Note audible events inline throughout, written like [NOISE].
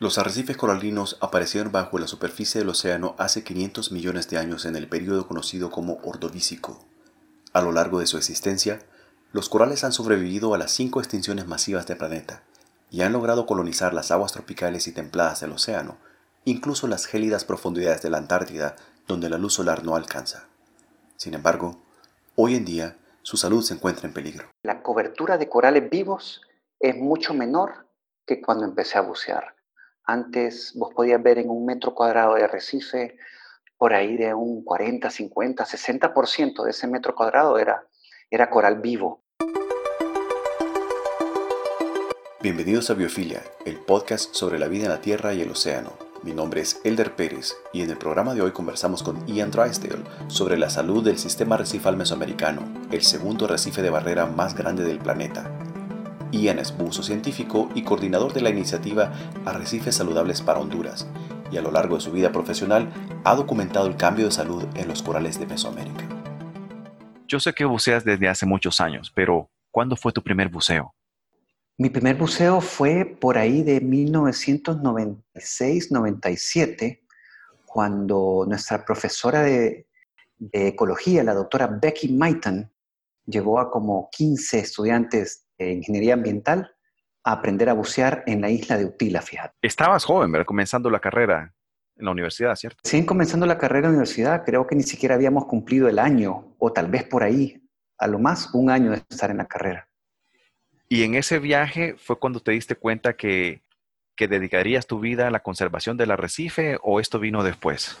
Los arrecifes coralinos aparecieron bajo la superficie del océano hace 500 millones de años en el período conocido como Ordovícico. A lo largo de su existencia, los corales han sobrevivido a las cinco extinciones masivas del planeta y han logrado colonizar las aguas tropicales y templadas del océano, incluso las gélidas profundidades de la Antártida donde la luz solar no alcanza. Sin embargo, hoy en día su salud se encuentra en peligro. La cobertura de corales vivos es mucho menor que cuando empecé a bucear. Antes vos podías ver en un metro cuadrado de arrecife por ahí de un 40, 50, 60% de ese metro cuadrado era, era coral vivo. Bienvenidos a Biofilia, el podcast sobre la vida en la Tierra y el océano. Mi nombre es Elder Pérez y en el programa de hoy conversamos con Ian Drysdale sobre la salud del sistema arrecifal mesoamericano, el segundo arrecife de barrera más grande del planeta, Ian es buzo científico y coordinador de la iniciativa Arrecifes Saludables para Honduras, y a lo largo de su vida profesional ha documentado el cambio de salud en los corales de Mesoamérica. Yo sé que buceas desde hace muchos años, pero ¿cuándo fue tu primer buceo? Mi primer buceo fue por ahí de 1996-97, cuando nuestra profesora de, de, ecología, la doctora Becky Maiton, llevó a como 15 estudiantes ingeniería ambiental a aprender a bucear en la isla de Utila, fíjate. Estabas joven, ¿verdad? Comenzando la carrera en la universidad, ¿cierto? Sí, comenzando la carrera en la universidad, creo que ni siquiera habíamos cumplido el año, o tal vez por ahí, a lo más un año de estar en la carrera. ¿Y en ese viaje fue cuando te diste cuenta que, que dedicarías tu vida a la conservación del arrecife o esto vino después?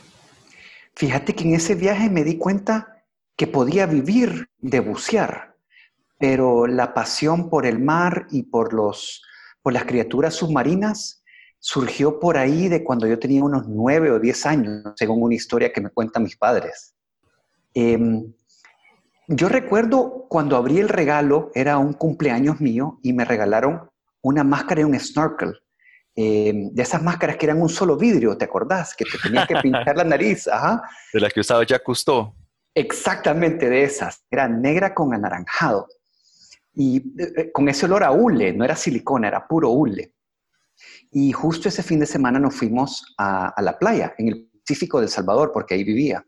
Fíjate que en ese viaje me di cuenta que podía vivir de bucear pero la pasión por el mar y por, los, por las criaturas submarinas surgió por ahí de cuando yo tenía unos nueve o diez años, según una historia que me cuentan mis padres. Em, yo recuerdo cuando abrí el regalo, era un cumpleaños mío y me regalaron una máscara y un snorkel. Em, de esas máscaras que eran un solo vidrio, ¿te acordás? Que te tenías que pintar la nariz. Ajá. De las que usaba Jacques Cousteau. Exactamente de esas. Era negra con anaranjado y eh, eh, con ese olor a hule, no era silicona, era puro hule. Y justo ese fin de semana nos fuimos a, la playa, en el Pacífico del Salvador, porque ahí vivía.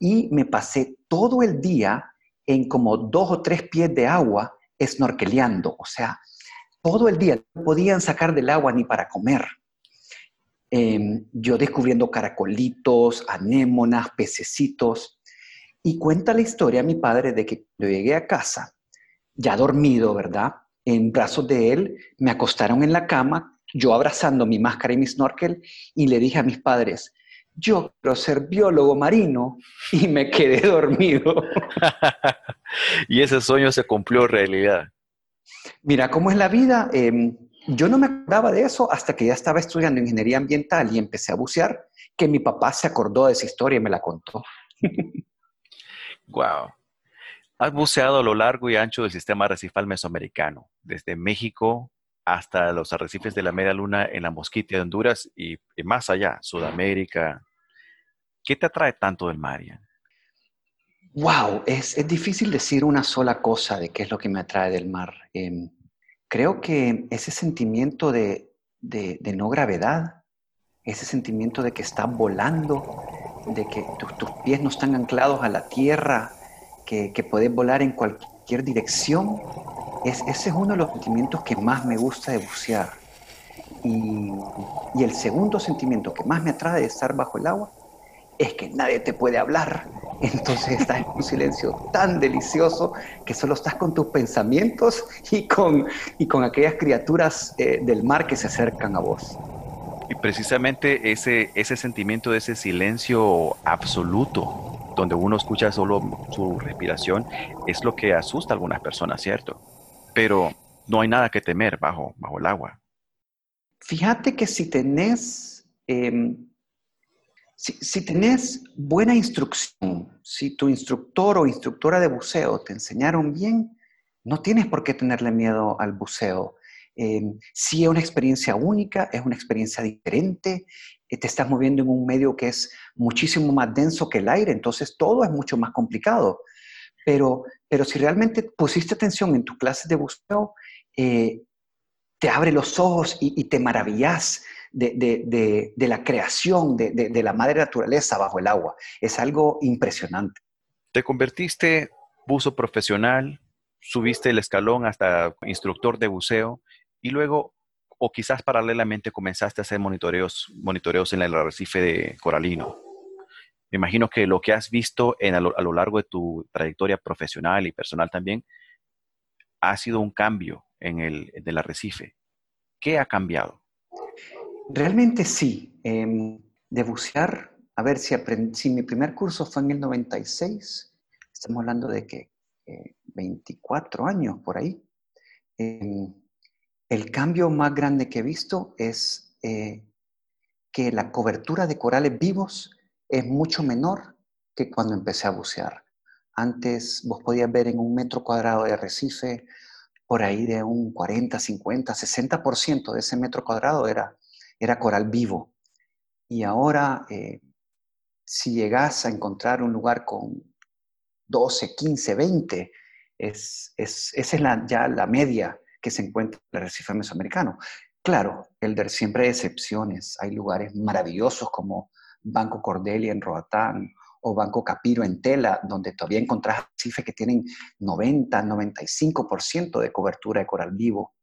Y me pasé todo el día en como dos o tres pies de agua snorkeleando, o sea, todo el día no podían sacar del agua ni para comer. Em, yo descubriendo caracolitos, anémonas, pececitos. Y cuenta la historia mi padre de que cuando llegué a casa, ya dormido, ¿verdad? En brazos de él, me acostaron en la cama, yo abrazando mi máscara y mi snorkel, y le dije a mis padres, yo quiero ser biólogo marino, y me quedé [LAUGHS] dormido. [LAUGHS] y ese sueño se cumplió realidad. Mira cómo es la vida. Em, yo no me acordaba de eso hasta que ya estaba estudiando ingeniería ambiental y empecé a bucear, que mi papá se acordó de esa historia y me la contó. [LAUGHS] wow. Has buceado a lo largo y ancho del sistema arrecifal mesoamericano, desde México hasta los arrecifes de la media luna en la Mosquita de Honduras y, más allá, Sudamérica. ¿Qué te atrae tanto del mar? Wow, es, difícil decir una sola cosa de qué es lo que me atrae del mar. Em, creo que ese sentimiento de, no gravedad, ese sentimiento de que estás volando, de que tus pies no están anclados a la tierra, que, que podés volar en cualquier dirección, es, ese es uno de los sentimientos que más me gusta de bucear. Y, y, el segundo sentimiento que más me atrae de estar bajo el agua es que nadie te puede hablar. [LAUGHS] Entonces estás en un silencio tan delicioso que solo estás con tus pensamientos y con, y con aquellas criaturas eh, del mar que se acercan a vos. Y precisamente ese, ese sentimiento de ese silencio absoluto donde uno escucha solo su respiración, es lo que asusta a algunas personas, ¿cierto? Pero no hay nada que temer bajo, bajo el agua. Fíjate que si tenés, em, si, tenés buena instrucción, si tu instructor o instructora de buceo te enseñaron bien, no tienes por qué tenerle miedo al buceo. Eh, sí es una experiencia única, es una experiencia diferente, eh, te estás moviendo en un medio que es muchísimo más denso que el aire, entonces todo es mucho más complicado. Pero, pero si realmente pusiste atención en tus clases de buceo, eh, te abre los ojos y, te maravillas de, la creación de, la madre naturaleza bajo el agua. Es algo impresionante. Te convertiste buzo profesional, subiste el escalón hasta instructor de buceo y luego, o quizás paralelamente, comenzaste a hacer monitoreos, monitoreos en el arrecife de coralino. Me imagino que lo que has visto a, lo, largo de tu trayectoria profesional y personal también ha sido un cambio en el del arrecife. ¿Qué ha cambiado? Realmente sí. Em, de bucear, a ver, si, si mi primer curso fue en el 96, estamos hablando de que 24 eh, años por ahí. Em, el cambio más grande que he visto es eh, que la cobertura de corales vivos es mucho menor que cuando empecé a bucear. Antes vos podías ver en un metro cuadrado de arrecife por ahí de un 40, 50, 60% de ese metro cuadrado era, era coral vivo. Y ahora, eh, si llegas a encontrar un lugar con 12, 15, 20, es, es, esa es la, ya la media que se encuentra en el arrecife mesoamericano. Claro, Elder, siempre hay excepciones. Hay lugares maravillosos como Banco Cordelia en Roatán o Banco Capiro en Tela, donde todavía encontrás arrecifes que tienen 90, 95% de cobertura de coral vivo.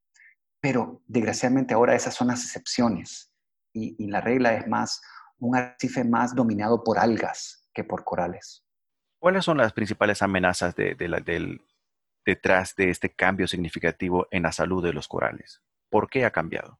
Pero desgraciadamente ahora esas son las excepciones y, la regla es más un arrecife más dominado por algas que por corales. ¿Cuáles son las principales amenazas de, detrás de este cambio significativo en la salud de los corales? ¿Por qué ha cambiado?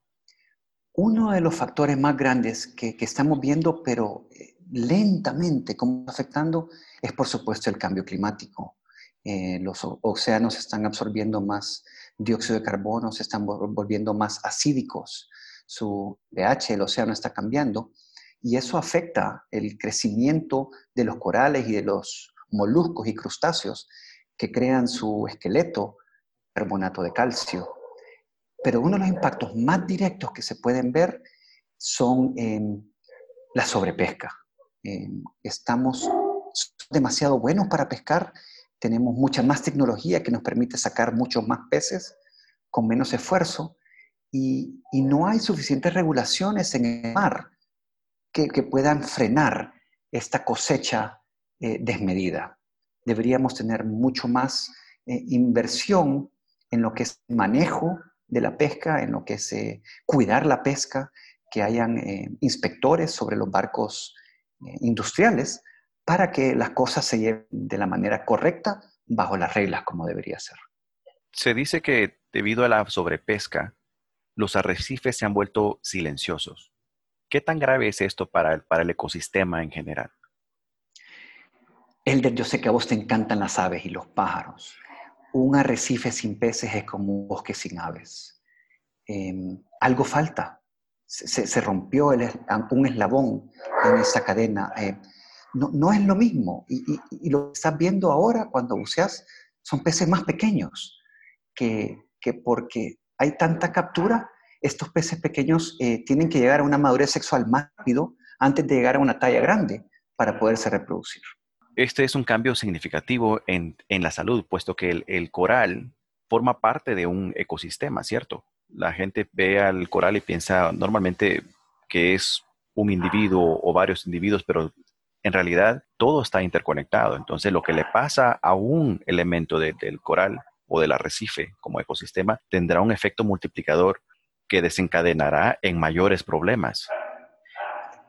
Uno de los factores más grandes que, estamos viendo, pero eh, lentamente como afectando, es por supuesto el cambio climático. Eh, los océanos están absorbiendo más dióxido de carbono, se están volviendo más acídicos, su pH del océano está cambiando y eso afecta el crecimiento de los corales y de los moluscos y crustáceos que crean su esqueleto carbonato de calcio. Pero uno de los impactos más directos que se pueden ver son en la sobrepesca. estamos demasiado buenos para pescar, tenemos mucha más tecnología que nos permite sacar muchos más peces con menos esfuerzo y, no hay suficientes regulaciones en el mar que, puedan frenar esta cosecha eh, desmedida. Deberíamos tener mucho más eh, inversión en lo que es manejo de la pesca, en lo que es eh, cuidar la pesca, que hayan eh, inspectores sobre los barcos industriales para que las cosas se lleven de la manera correcta bajo las reglas como debería ser. Se dice que debido a la sobrepesca, los arrecifes se han vuelto silenciosos. ¿Qué tan grave es esto para el, para el ecosistema en general? Elder, yo sé que a vos te encantan las aves y los pájaros un arrecife sin peces es como un bosque sin aves. Em, algo falta. Se, rompió un eslabón en esa cadena. Eh, no, es lo mismo. Y, lo que estás viendo ahora cuando buceas son peces más pequeños, que, porque hay tanta captura, estos peces pequeños eh, tienen que llegar a una madurez sexual más rápido antes de llegar a una talla grande para poderse reproducir este es un cambio significativo en, la salud, puesto que el, coral forma parte de un ecosistema, ¿cierto? La gente ve al coral y piensa normalmente que es un individuo o varios individuos, pero en realidad todo está interconectado. Entonces, lo que le pasa a un elemento del coral o del arrecife como ecosistema tendrá un efecto multiplicador que desencadenará en mayores problemas.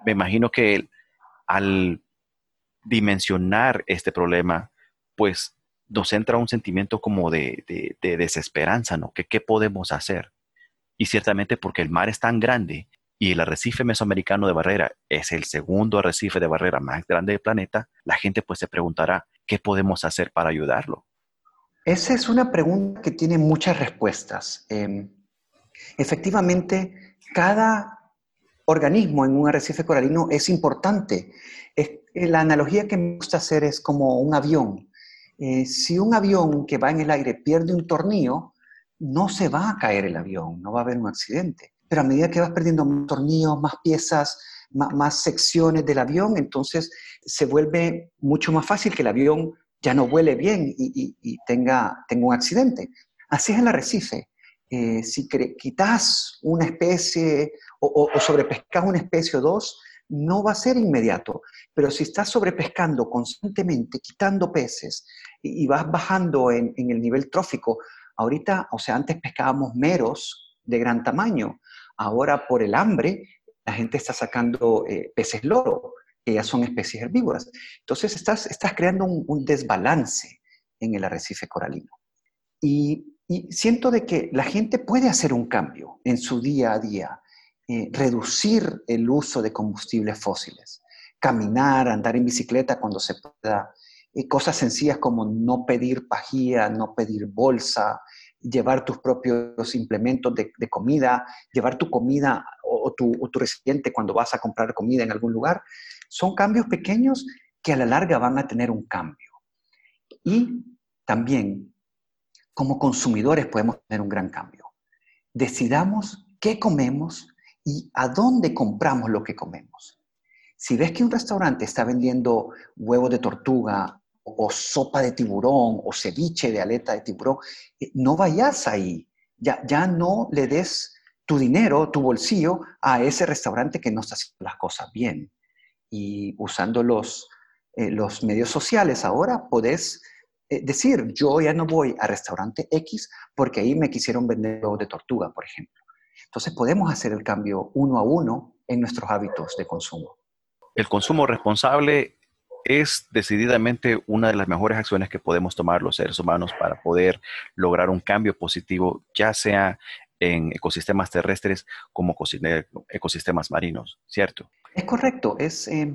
Me imagino que al dimensionar este problema, pues nos entra un sentimiento como de, desesperanza, ¿no? Que qué podemos hacer. Y ciertamente porque el mar es tan grande y el arrecife mesoamericano de barrera es el segundo arrecife de barrera más grande del planeta, la gente pues se preguntará, ¿qué podemos hacer para ayudarlo? Esa es una pregunta que tiene muchas respuestas. Em, efectivamente, cada organismo en un arrecife coralino es importante. Es la analogía que me gusta hacer es como un avión. Eh, si un avión que va en el aire pierde un tornillo, no se va a caer el avión, no va a haber un accidente. Pero a medida que vas perdiendo tornillos, más piezas, más, secciones del avión, entonces se vuelve mucho más fácil que el avión ya no vuele bien y, tenga, tenga un accidente. Así es el arrecife. eh, si quitas una especie o, sobrepescas una especie o dos, no va a ser inmediato. Pero si estás sobrepescando constantemente, quitando peces y, vas bajando en, el nivel trófico, ahorita, o sea, antes pescábamos meros de gran tamaño, ahora por el hambre la gente está sacando eh, peces loro, que ya son especies herbívoras. Entonces estás, estás creando un, desbalance en el arrecife coralino. Y, siento de que la gente puede hacer un cambio en su día a día, eh, reducir el uso de combustibles fósiles, caminar, andar en bicicleta cuando se pueda, eh, cosas sencillas como no pedir pajía, no pedir bolsa, llevar tus propios implementos de, comida, llevar tu comida o, tu, o, tu, recipiente cuando vas a comprar comida en algún lugar, son cambios pequeños que a la larga van a tener un cambio. Y también, como consumidores podemos tener un gran cambio. Decidamos qué comemos y a dónde compramos lo que comemos. Si ves que un restaurante está vendiendo huevos de tortuga o sopa de tiburón o ceviche de aleta de tiburón, eh, no vayas ahí. Ya, ya no le des tu dinero, tu bolsillo a ese restaurante que no está haciendo las cosas bien. Y usando los, eh, los medios sociales ahora, podés eh, decir, yo ya no voy a restaurante X porque ahí me quisieron vender huevos de tortuga, por ejemplo. Entonces podemos hacer el cambio uno a uno en nuestros hábitos de consumo. El consumo responsable es decididamente una de las mejores acciones que podemos tomar los seres humanos para poder lograr un cambio positivo, ya sea en ecosistemas terrestres como ecosistemas marinos, ¿cierto? Es correcto. Es, eh,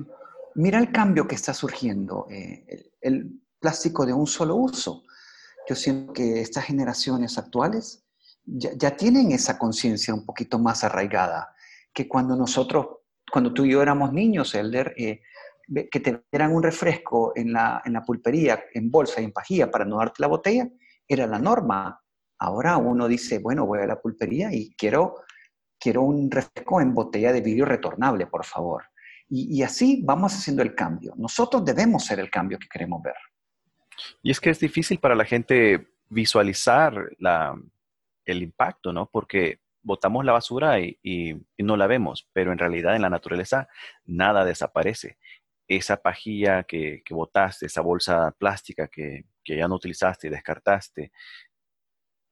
mira el cambio que está surgiendo. Eh, el, plástico de un solo uso. Yo siento que estas generaciones actuales ya, tienen esa conciencia un poquito más arraigada que cuando nosotros, cuando tú y yo éramos niños, Elder, eh, que te dieran un refresco en la, en la pulpería, en bolsa y en pajilla para no darte la botella, era la norma. Ahora uno dice, bueno, voy a la pulpería y quiero, quiero un refresco en botella de vidrio retornable, por favor. Y, y, así vamos haciendo el cambio. Nosotros debemos ser el cambio que queremos ver. Y es que es difícil para la gente visualizar la, el impacto, ¿no? Porque botamos la basura y, no la vemos, pero en realidad en la naturaleza nada desaparece. Esa pajilla que, que botaste, esa bolsa plástica que, que ya no utilizaste y descartaste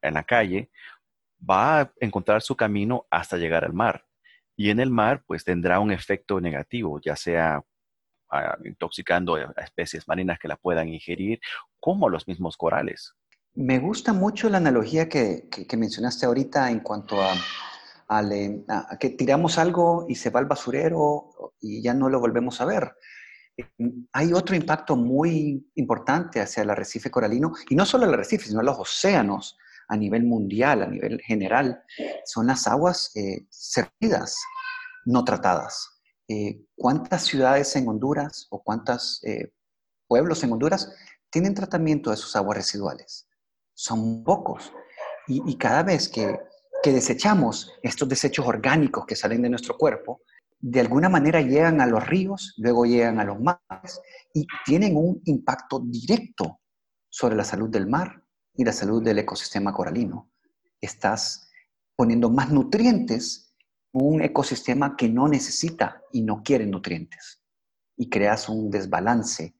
en la calle, va a encontrar su camino hasta llegar al mar. Y en el mar, pues tendrá un efecto negativo, ya sea ah, intoxicando a especies marinas que la puedan ingerir, como los mismos corales. Me gusta mucho la analogía que, mencionaste ahorita en cuanto a, que tiramos algo y se va al basurero y ya no lo volvemos a ver. Hay otro impacto muy importante hacia el arrecife coralino, y no solo el arrecife, sino los océanos a nivel mundial, a nivel general, son las aguas eh, servidas, no tratadas. Eh, ¿Cuántas ciudades en Honduras o cuántos eh, pueblos en Honduras tienen tratamiento de sus aguas residuales? Son pocos. Y, cada vez que, desechamos estos desechos orgánicos que salen de nuestro cuerpo, de alguna manera llegan a los ríos, luego llegan a los mares y tienen un impacto directo sobre la salud del mar y la salud del ecosistema coralino. Estás poniendo más nutrientes en un ecosistema que no necesita y no quiere nutrientes y creas un desbalance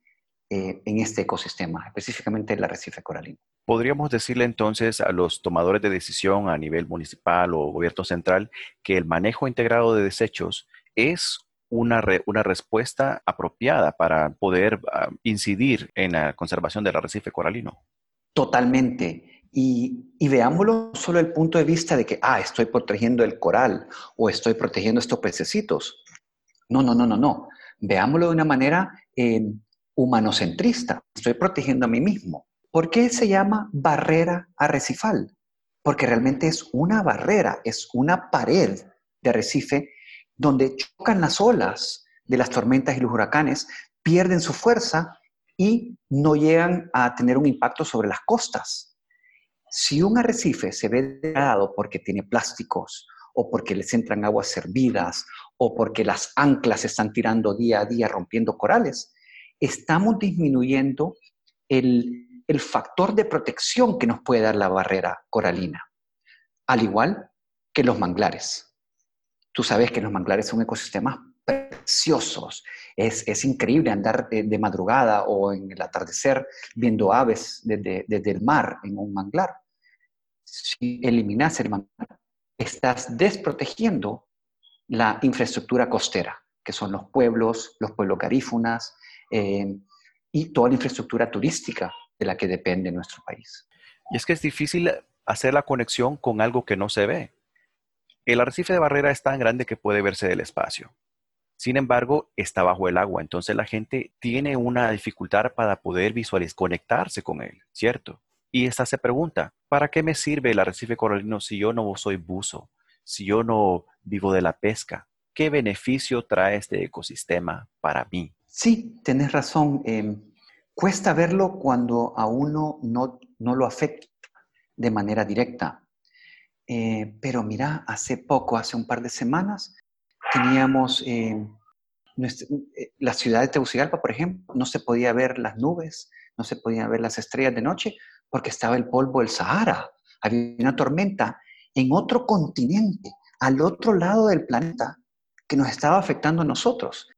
eh, en este ecosistema, específicamente el arrecife coralino. Podríamos decirle entonces a los tomadores de decisión a nivel municipal o gobierno central que el manejo integrado de desechos es una, una respuesta apropiada para poder ah, incidir en la conservación del arrecife coralino. Totalmente. Y, y, veámoslo solo el punto de vista de que, ah, estoy protegiendo el coral o estoy protegiendo estos pececitos. No, no, no, no, no. Veámoslo de una manera eh, humanocentrista. Estoy protegiendo a mí mismo. ¿Por qué se llama barrera arrecifal? Porque realmente es una barrera, es una pared de arrecife donde chocan las olas de las tormentas y los huracanes, pierden su fuerza y no llegan a tener un impacto sobre las costas. Si un arrecife se ve degradado porque tiene plásticos o porque les entran aguas servidas o porque las anclas están tirando día a día rompiendo corales, estamos disminuyendo el, factor de protección que nos puede dar la barrera coralina. al igual que los manglares. Tú sabes que los manglares son ecosistemas preciosos. Es, increíble andar de, madrugada o en el atardecer viendo aves desde, desde el mar en un manglar. Si eliminas el manglar, estás desprotegiendo la infraestructura costera, que son los pueblos, los pueblos garífunas eh, y toda la infraestructura turística de la que depende nuestro país. Y es que es difícil hacer la conexión con algo que no se ve. El arrecife de barrera es tan grande que puede verse del espacio. Sin embargo, está bajo el agua, entonces la gente tiene una dificultad para poder visualizar, conectarse con él, ¿cierto? Y esta se pregunta, ¿para qué me sirve el arrecife coralino si yo no soy buzo? Si yo no vivo de la pesca, ¿qué beneficio trae este ecosistema para mí? Sí, tienes razón. Em, cuesta verlo cuando a uno no, no lo afecta de manera directa. Eh, pero mira, hace poco, hace un par de semanas, teníamos em, eh, la ciudad de Tegucigalpa, por ejemplo, no se podía ver las nubes, no se podían ver las estrellas de noche porque estaba el polvo del Sahara. Había una tormenta en otro continente, al otro lado del planeta, que nos estaba afectando a nosotros.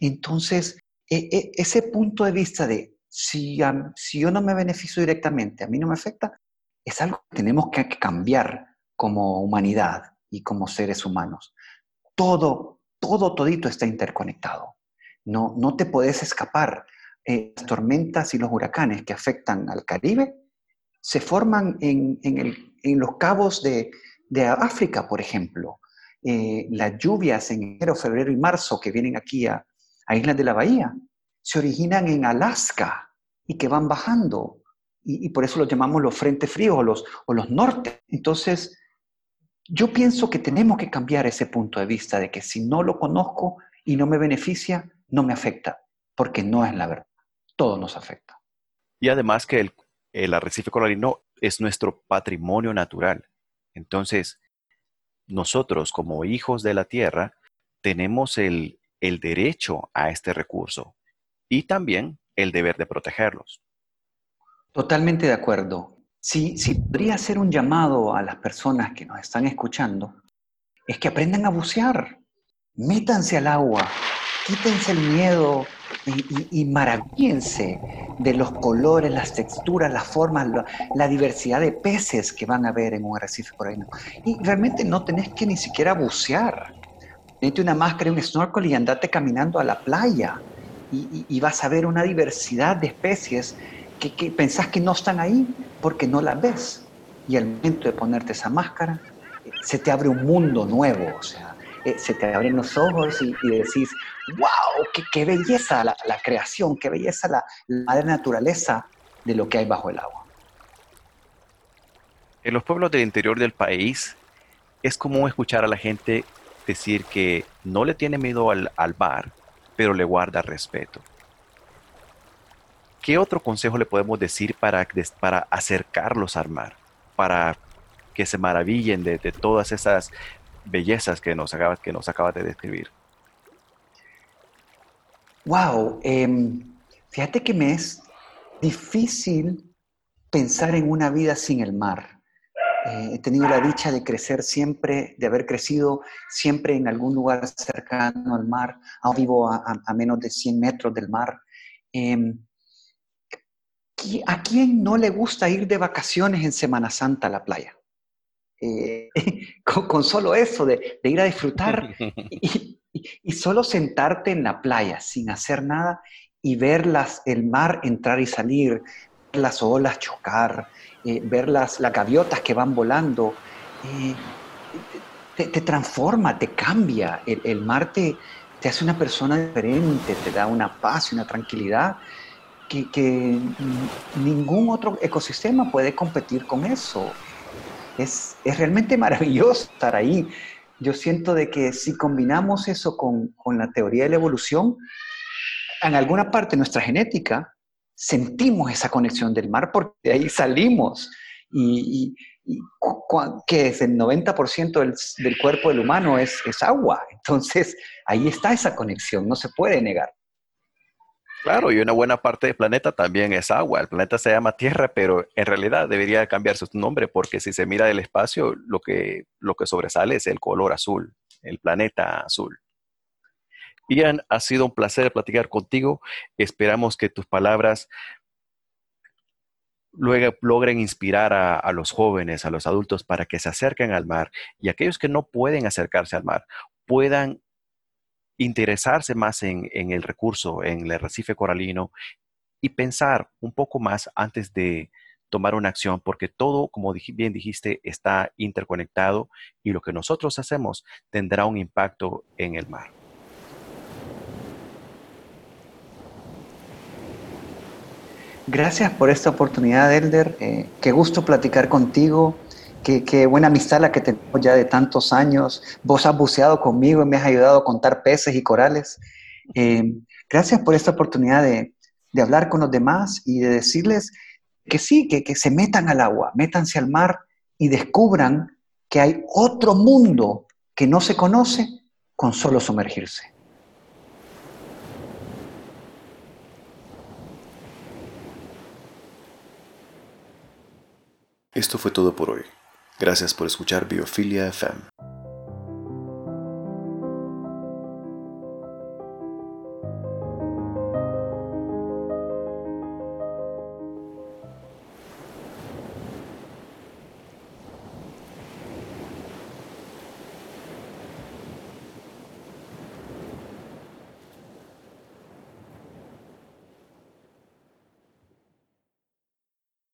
Entonces, e, e, ese punto de vista de si, yo no me beneficio directamente, a mí no me afecta, es algo que tenemos que cambiar como humanidad y como seres humanos. Todo, todo, todito está interconectado. No, no te puedes escapar. Eh, las tormentas y los huracanes que afectan al Caribe se forman en, los cabos de, África, por ejemplo. Eh, las lluvias en enero, febrero y marzo que vienen aquí a, Islas de la Bahía se originan en Alaska y que van bajando. Y, por eso los llamamos los frentes fríos o los, o los norte. Entonces, yo pienso que tenemos que cambiar ese punto de vista de que si no lo conozco y no me beneficia, no me afecta, porque no es la verdad. Todo nos afecta. Y además que el, el arrecife coralino es nuestro patrimonio natural. Entonces, nosotros como hijos de la tierra tenemos el, derecho a este recurso y también el deber de protegerlos. Totalmente de acuerdo. Si, si podría hacer un llamado a las personas que nos están escuchando, es que aprendan a bucear, métanse al agua, quítense el miedo y, maravíense de los colores, las texturas, las formas, la, diversidad de peces que van a ver en un arrecife coralino. Y realmente no tenés que ni siquiera bucear. Mete una máscara y un snorkel y andate caminando a la playa y, vas a ver una diversidad de especies que, que pensás que no están ahí porque no las ves. Y al momento de ponerte esa máscara, se te abre un mundo nuevo, o sea, eh, se te abren los ojos y, decís, wow, qué, belleza la, creación, qué belleza la, madre naturaleza de lo que hay bajo el agua. En los pueblos del interior del país es común escuchar a la gente decir que no le tiene miedo al, al mar, pero le guarda respeto. ¿Qué otro consejo le podemos decir para, para acercarlos al mar? Para que se maravillen de, todas esas bellezas que nos acabas, que nos acabas de describir. Wow, em, fíjate que me es difícil pensar en una vida sin el mar. Eh, he tenido la dicha de crecer siempre, de haber crecido siempre en algún lugar cercano al mar. Aún vivo a, menos de 100 metros del mar. Em, ¿A quién no le gusta ir de vacaciones en Semana Santa a la playa? Eh, [LAUGHS] con, solo eso, de, ir a disfrutar y, solo sentarte en la playa sin hacer nada y ver las, el mar entrar y salir, las olas chocar, eh, ver las, las, gaviotas que van volando, eh, te, transforma, te cambia. El, mar te, te, hace una persona diferente, te da una paz y una tranquilidad que, que ningún otro ecosistema puede competir con eso es, realmente maravilloso estar ahí. Yo siento de que si combinamos eso con, la teoría de la evolución, en alguna parte nuestra genética sentimos esa conexión del mar porque de ahí salimos. Y, que es el 90% del, del, cuerpo del humano es, es agua. Entonces, ahí está esa conexión, no se puede negar. Claro, y una buena parte del planeta también es agua. El planeta se llama Tierra, pero en realidad debería cambiarse su nombre porque si se mira del espacio, lo que, lo que sobresale es el color azul, el planeta azul. Ian, ha sido un placer platicar contigo. Esperamos que tus palabras luego logren inspirar a, los jóvenes, a los adultos, para que se acerquen al mar y aquellos que no pueden acercarse al mar puedan interesarse más en, el recurso, en el recife coralino y pensar un poco más antes de tomar una acción, porque todo, como bien dijiste, está interconectado y lo que nosotros hacemos tendrá un impacto en el mar. Gracias por esta oportunidad, Elder. Eh, qué gusto platicar contigo. Qué, buena amistad la que tengo ya de tantos años. Vos has buceado conmigo y me has ayudado a contar peces y corales. Eh, gracias por esta oportunidad de, hablar con los demás y de decirles que sí, que, que se metan al agua, métanse al mar y descubran que hay otro mundo que no se conoce con solo sumergirse. Esto fue todo por hoy. Gracias por escuchar Biofilia FM.